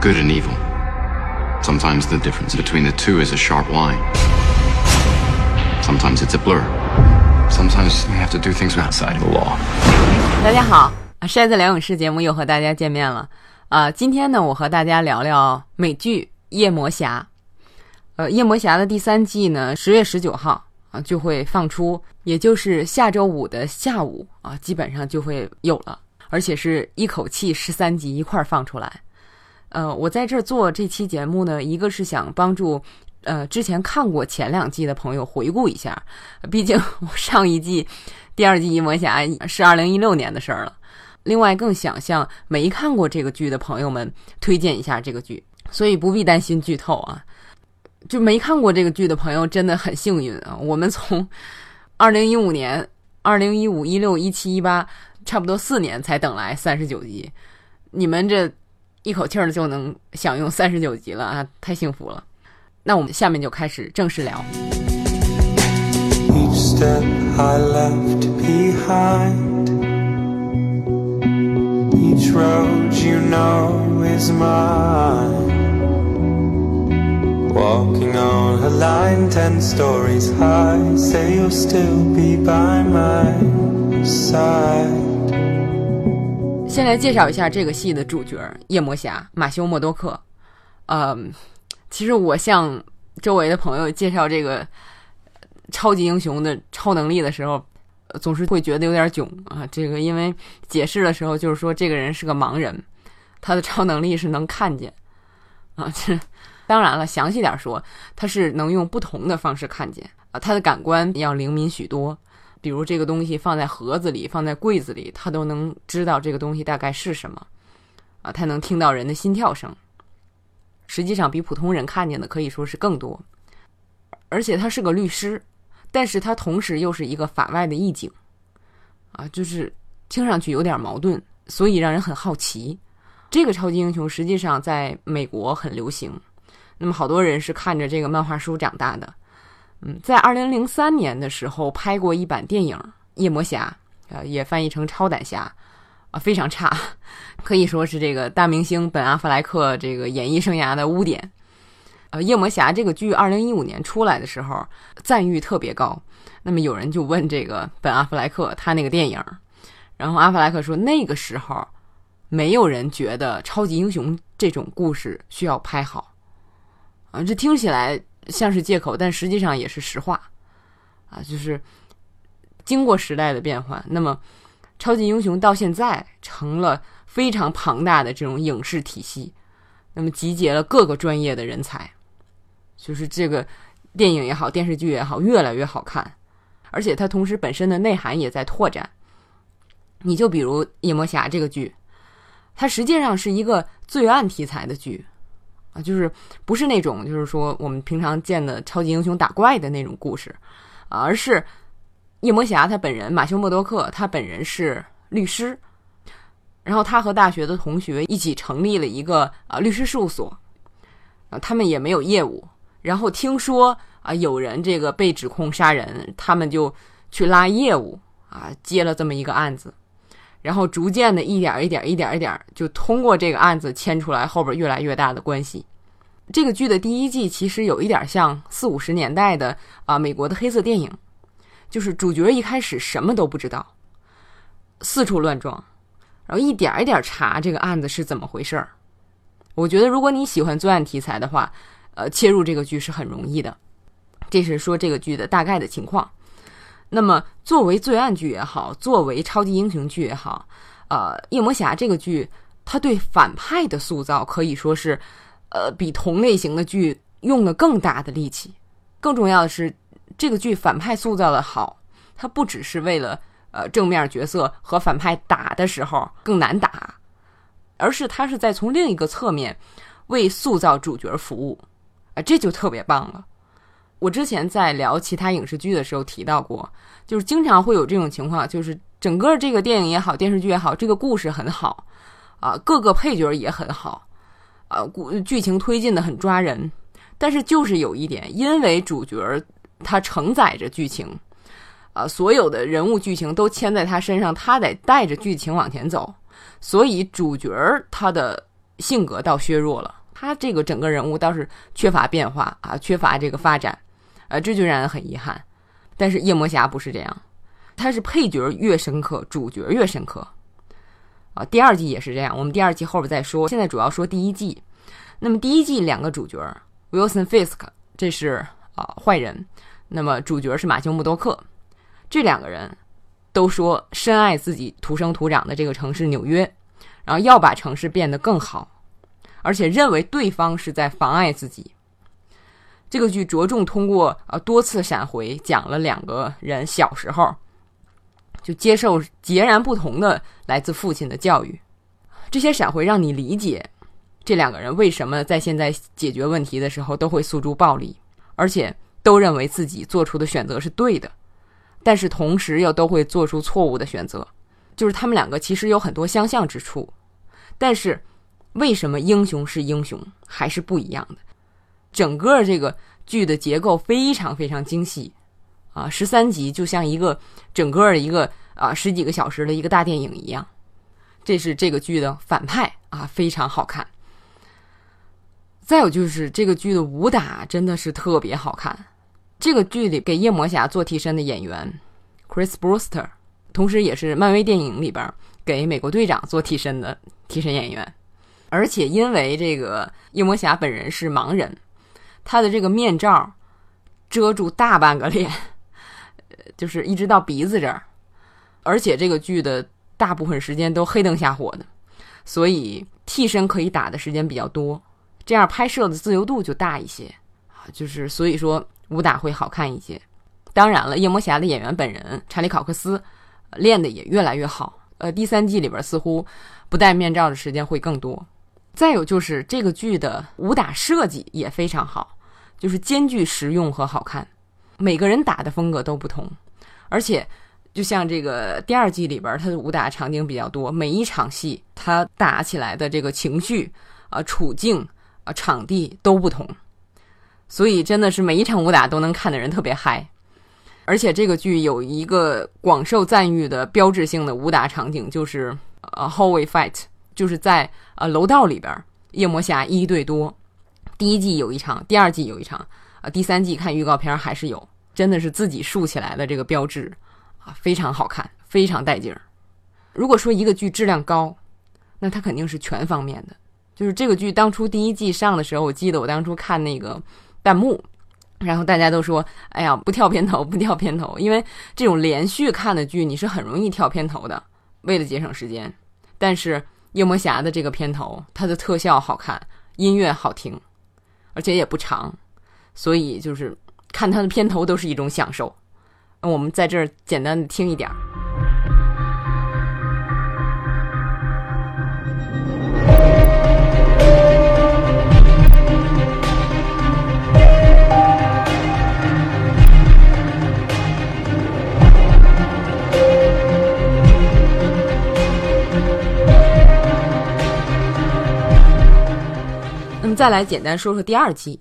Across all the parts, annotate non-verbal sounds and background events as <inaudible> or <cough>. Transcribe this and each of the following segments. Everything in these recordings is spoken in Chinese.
good and evil. Sometimes the difference between the two is a sharp line. Sometimes it's a blur. Sometimes we have to do things outside of the law. 大家好，筛子聊影视节目又和大家见面了。啊、今天呢，我和大家聊聊美剧《夜魔侠》。呃，《夜魔侠》的第三季呢，十月十九号啊就会放出，也就是下周五的下午啊，基本上就会有了，而且是一口气十三集一块儿放出来。呃，我在这儿做这期节目呢，一个是想帮助呃之前看过前两季的朋友回顾一下，毕竟我 <laughs> 上一季第二季《夜魔侠》是二零一六年的事儿了。另外，更想向没看过这个剧的朋友们推荐一下这个剧，所以不必担心剧透啊。就没看过这个剧的朋友真的很幸运啊！我们从二零一五年、二零一五、一六、一七、一八，差不多四年才等来三十九集，你们这一口气儿就能享用三十九集了啊，太幸福了！那我们下面就开始正式聊。Each step I left behind, each road you know is mine. Walking on a line ten stories high, say you'll still be by my side. 先来介绍一下这个戏的主角夜魔侠马修·默多克。嗯，其实我向周围的朋友介绍这个超级英雄的超能力的时候，总是会觉得有点囧啊。这个因为解释的时候就是说这个人是个盲人，他的超能力是能看见啊。这当然了，详细点说，他是能用不同的方式看见啊，他的感官要灵敏许多。比如这个东西放在盒子里，放在柜子里，他都能知道这个东西大概是什么，啊，他能听到人的心跳声。实际上比普通人看见的可以说是更多，而且他是个律师，但是他同时又是一个法外的义警，啊，就是听上去有点矛盾，所以让人很好奇。这个超级英雄实际上在美国很流行，那么好多人是看着这个漫画书长大的。嗯，在二零零三年的时候拍过一版电影《夜魔侠》，呃，也翻译成《超胆侠》，啊，非常差，可以说是这个大明星本·阿弗莱克这个演艺生涯的污点。呃，《夜魔侠》这个剧二零一五年出来的时候，赞誉特别高。那么有人就问这个本·阿弗莱克他那个电影，然后阿弗莱克说那个时候没有人觉得超级英雄这种故事需要拍好，啊，这听起来。像是借口，但实际上也是实话，啊，就是经过时代的变换，那么超级英雄到现在成了非常庞大的这种影视体系，那么集结了各个专业的人才，就是这个电影也好，电视剧也好，越来越好看，而且它同时本身的内涵也在拓展。你就比如《夜魔侠》这个剧，它实际上是一个罪案题材的剧。就是不是那种，就是说我们平常见的超级英雄打怪的那种故事，啊，而是夜魔侠他本人马修·默多克，他本人是律师，然后他和大学的同学一起成立了一个啊律师事务所，啊，他们也没有业务，然后听说啊有人这个被指控杀人，他们就去拉业务啊，接了这么一个案子。然后逐渐的一点一点一点一点，就通过这个案子牵出来后边越来越大的关系。这个剧的第一季其实有一点像四五十年代的啊美国的黑色电影，就是主角一开始什么都不知道，四处乱撞，然后一点一点查这个案子是怎么回事儿。我觉得如果你喜欢作案题材的话，呃，切入这个剧是很容易的。这是说这个剧的大概的情况。那么，作为罪案剧也好，作为超级英雄剧也好，呃，《夜魔侠》这个剧，它对反派的塑造可以说是，呃，比同类型的剧用了更大的力气。更重要的是，这个剧反派塑造的好，它不只是为了呃正面角色和反派打的时候更难打，而是它是在从另一个侧面为塑造主角服务，啊、这就特别棒了。我之前在聊其他影视剧的时候提到过，就是经常会有这种情况，就是整个这个电影也好，电视剧也好，这个故事很好，啊，各个配角也很好，啊，故剧情推进的很抓人，但是就是有一点，因为主角他承载着剧情，啊，所有的人物剧情都牵在他身上，他得带着剧情往前走，所以主角他的性格倒削弱了，他这个整个人物倒是缺乏变化啊，缺乏这个发展，呃，这就让人很遗憾。但是夜魔侠不是这样，他是配角越深刻，主角越深刻啊。第二季也是这样，我们第二季后边再说，现在主要说第一季。那么第一季两个主角 Wilson Fisk，这是啊坏人，那么主角是马修·默多克，这两个人都说深爱自己土生土长的这个城市纽约。然后要把城市变得更好，而且认为对方是在妨碍自己。这个剧着重通过呃多次闪回，讲了两个人小时候就接受截然不同的来自父亲的教育。这些闪回让你理解这两个人为什么在现在解决问题的时候都会诉诸暴力，而且都认为自己做出的选择是对的，但是同时又都会做出错误的选择。就是他们两个其实有很多相像之处。但是，为什么英雄是英雄还是不一样的？整个这个剧的结构非常非常精细，啊，十三集就像一个整个一个啊十几个小时的一个大电影一样。这是这个剧的反派啊，非常好看。再有就是这个剧的武打真的是特别好看。这个剧里给夜魔侠做替身的演员 Chris Brewster，同时也是漫威电影里边给美国队长做替身的。替身演员，而且因为这个夜魔侠本人是盲人，他的这个面罩遮住大半个脸，呃 <laughs> 就是一直到鼻子这儿，而且这个剧的大部分时间都黑灯瞎火的，所以替身可以打的时间比较多，这样拍摄的自由度就大一些啊，就是所以说武打会好看一些。当然了，夜魔侠的演员本人查理考克斯练的也越来越好，呃，第三季里边似乎。不戴面罩的时间会更多。再有就是这个剧的武打设计也非常好，就是兼具实用和好看。每个人打的风格都不同，而且就像这个第二季里边，它的武打场景比较多，每一场戏它打起来的这个情绪啊、处境啊、场地都不同，所以真的是每一场武打都能看的人特别嗨。而且这个剧有一个广受赞誉的标志性的武打场景，就是。呃，hallway fight 就是在呃楼道里边，夜魔侠一对多。第一季有一场，第二季有一场，啊，第三季看预告片还是有，真的是自己竖起来的这个标志啊，非常好看，非常带劲儿。如果说一个剧质量高，那它肯定是全方面的。就是这个剧当初第一季上的时候，我记得我当初看那个弹幕，然后大家都说：“哎呀，不跳片头，<laughs> 不跳片头。”因为这种连续看的剧，你是很容易跳片头的。为了节省时间，但是夜魔侠的这个片头，它的特效好看，音乐好听，而且也不长，所以就是看它的片头都是一种享受。那我们在这儿简单的听一点儿。再来简单说说第二季，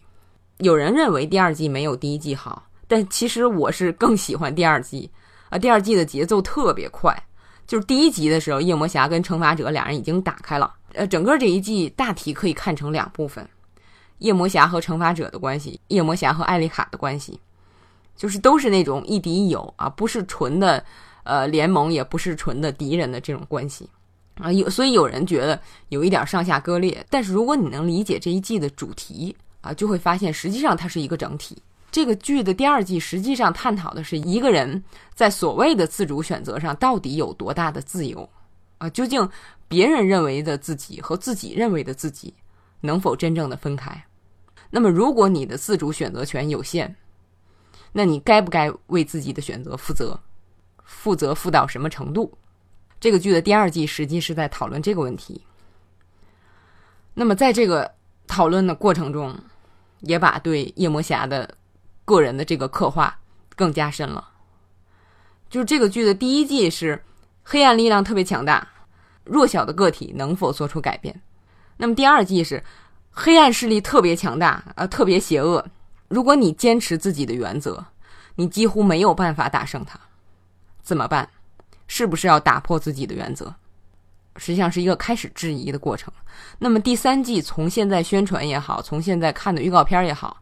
有人认为第二季没有第一季好，但其实我是更喜欢第二季啊。第二季的节奏特别快，就是第一集的时候，夜魔侠跟惩罚者俩人已经打开了。呃，整个这一季大体可以看成两部分：夜魔侠和惩罚者的关系，夜魔侠和艾丽卡的关系，就是都是那种亦敌亦友啊，不是纯的呃联盟，也不是纯的敌人的这种关系。啊，有所以有人觉得有一点上下割裂，但是如果你能理解这一季的主题啊，就会发现实际上它是一个整体。这个剧的第二季实际上探讨的是一个人在所谓的自主选择上到底有多大的自由啊？究竟别人认为的自己和自己认为的自己能否真正的分开？那么如果你的自主选择权有限，那你该不该为自己的选择负责？负责负到什么程度？这个剧的第二季实际是在讨论这个问题。那么，在这个讨论的过程中，也把对夜魔侠的个人的这个刻画更加深了。就是这个剧的第一季是黑暗力量特别强大，弱小的个体能否做出改变？那么第二季是黑暗势力特别强大呃，特别邪恶。如果你坚持自己的原则，你几乎没有办法打胜他，怎么办？是不是要打破自己的原则？实际上是一个开始质疑的过程。那么第三季从现在宣传也好，从现在看的预告片也好，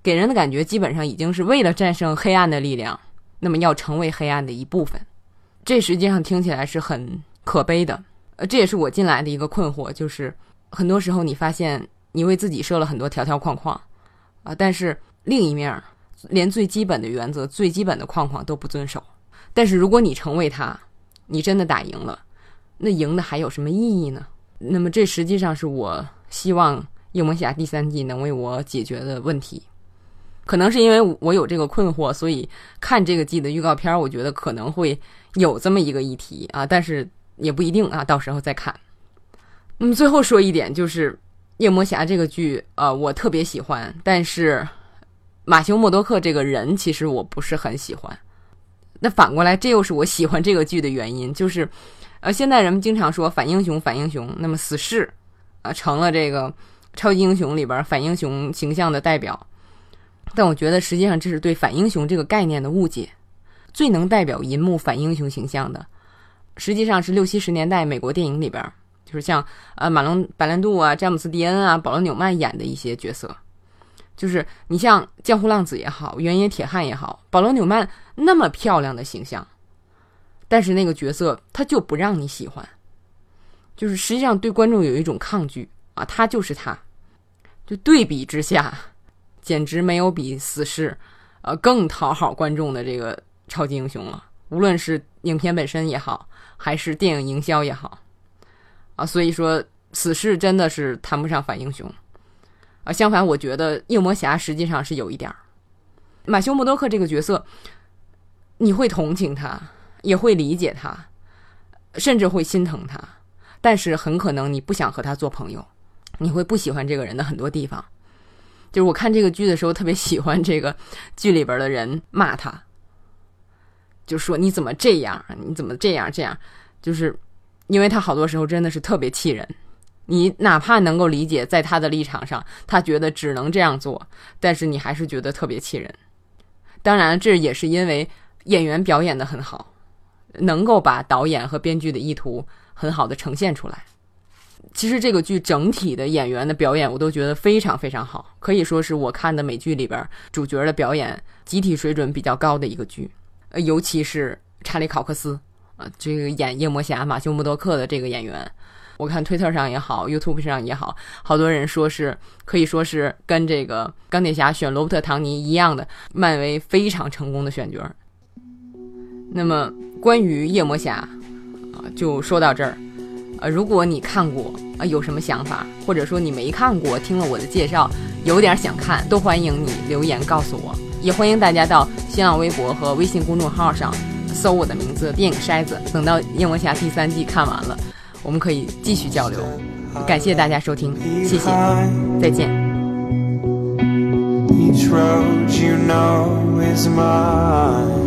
给人的感觉基本上已经是为了战胜黑暗的力量，那么要成为黑暗的一部分。这实际上听起来是很可悲的。呃，这也是我进来的一个困惑，就是很多时候你发现你为自己设了很多条条框框，啊，但是另一面连最基本的原则、最基本的框框都不遵守。但是如果你成为他，你真的打赢了，那赢的还有什么意义呢？那么这实际上是我希望夜魔侠第三季能为我解决的问题。可能是因为我有这个困惑，所以看这个季的预告片，我觉得可能会有这么一个议题啊，但是也不一定啊，到时候再看。那么最后说一点，就是夜魔侠这个剧，呃，我特别喜欢，但是马修·默多克这个人其实我不是很喜欢。那反过来，这又是我喜欢这个剧的原因，就是，呃，现在人们经常说反英雄，反英雄，那么死侍，啊，成了这个超级英雄里边反英雄形象的代表。但我觉得实际上这是对反英雄这个概念的误解。最能代表银幕反英雄形象的，实际上是六七十年代美国电影里边，就是像呃马龙·白兰度啊、詹姆斯·迪恩啊、保罗·纽曼演的一些角色。就是你像江湖浪子也好，原野铁汉也好，保罗·纽曼那么漂亮的形象，但是那个角色他就不让你喜欢，就是实际上对观众有一种抗拒啊，他就是他，就对比之下，简直没有比死侍，呃更讨好观众的这个超级英雄了。无论是影片本身也好，还是电影营销也好，啊，所以说死侍真的是谈不上反英雄。啊，相反，我觉得夜魔侠实际上是有一点儿，马修·莫多克这个角色，你会同情他，也会理解他，甚至会心疼他，但是很可能你不想和他做朋友，你会不喜欢这个人的很多地方。就是我看这个剧的时候，特别喜欢这个剧里边的人骂他，就说你怎么这样，你怎么这样这样，就是因为他好多时候真的是特别气人。你哪怕能够理解，在他的立场上，他觉得只能这样做，但是你还是觉得特别气人。当然，这也是因为演员表演的很好，能够把导演和编剧的意图很好的呈现出来。其实这个剧整体的演员的表演，我都觉得非常非常好，可以说是我看的美剧里边主角的表演集体水准比较高的一个剧。呃，尤其是查理考克斯，呃，这个演夜魔侠马修穆多克的这个演员。我看推特上也好，YouTube 上也好，好多人说是可以说是跟这个钢铁侠选罗伯特·唐尼一样的，漫威非常成功的选角。那么关于夜魔侠啊，就说到这儿。呃，如果你看过啊，有什么想法，或者说你没看过，听了我的介绍有点想看，都欢迎你留言告诉我。也欢迎大家到新浪微博和微信公众号上搜我的名字“电影筛子”，等到夜魔侠第三季看完了。我们可以继续交流，感谢大家收听，谢谢，再见。Each road you know is mine.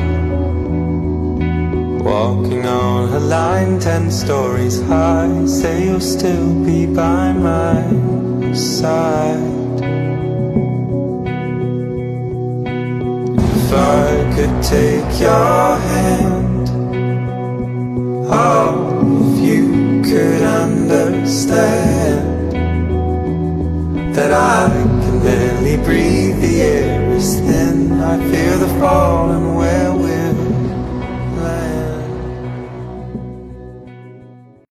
Walking on a line ten stories high, say you'll still be by my side. If I could take your hand, oh, if you could understand that I can barely breathe. The air is thin. I fear the falling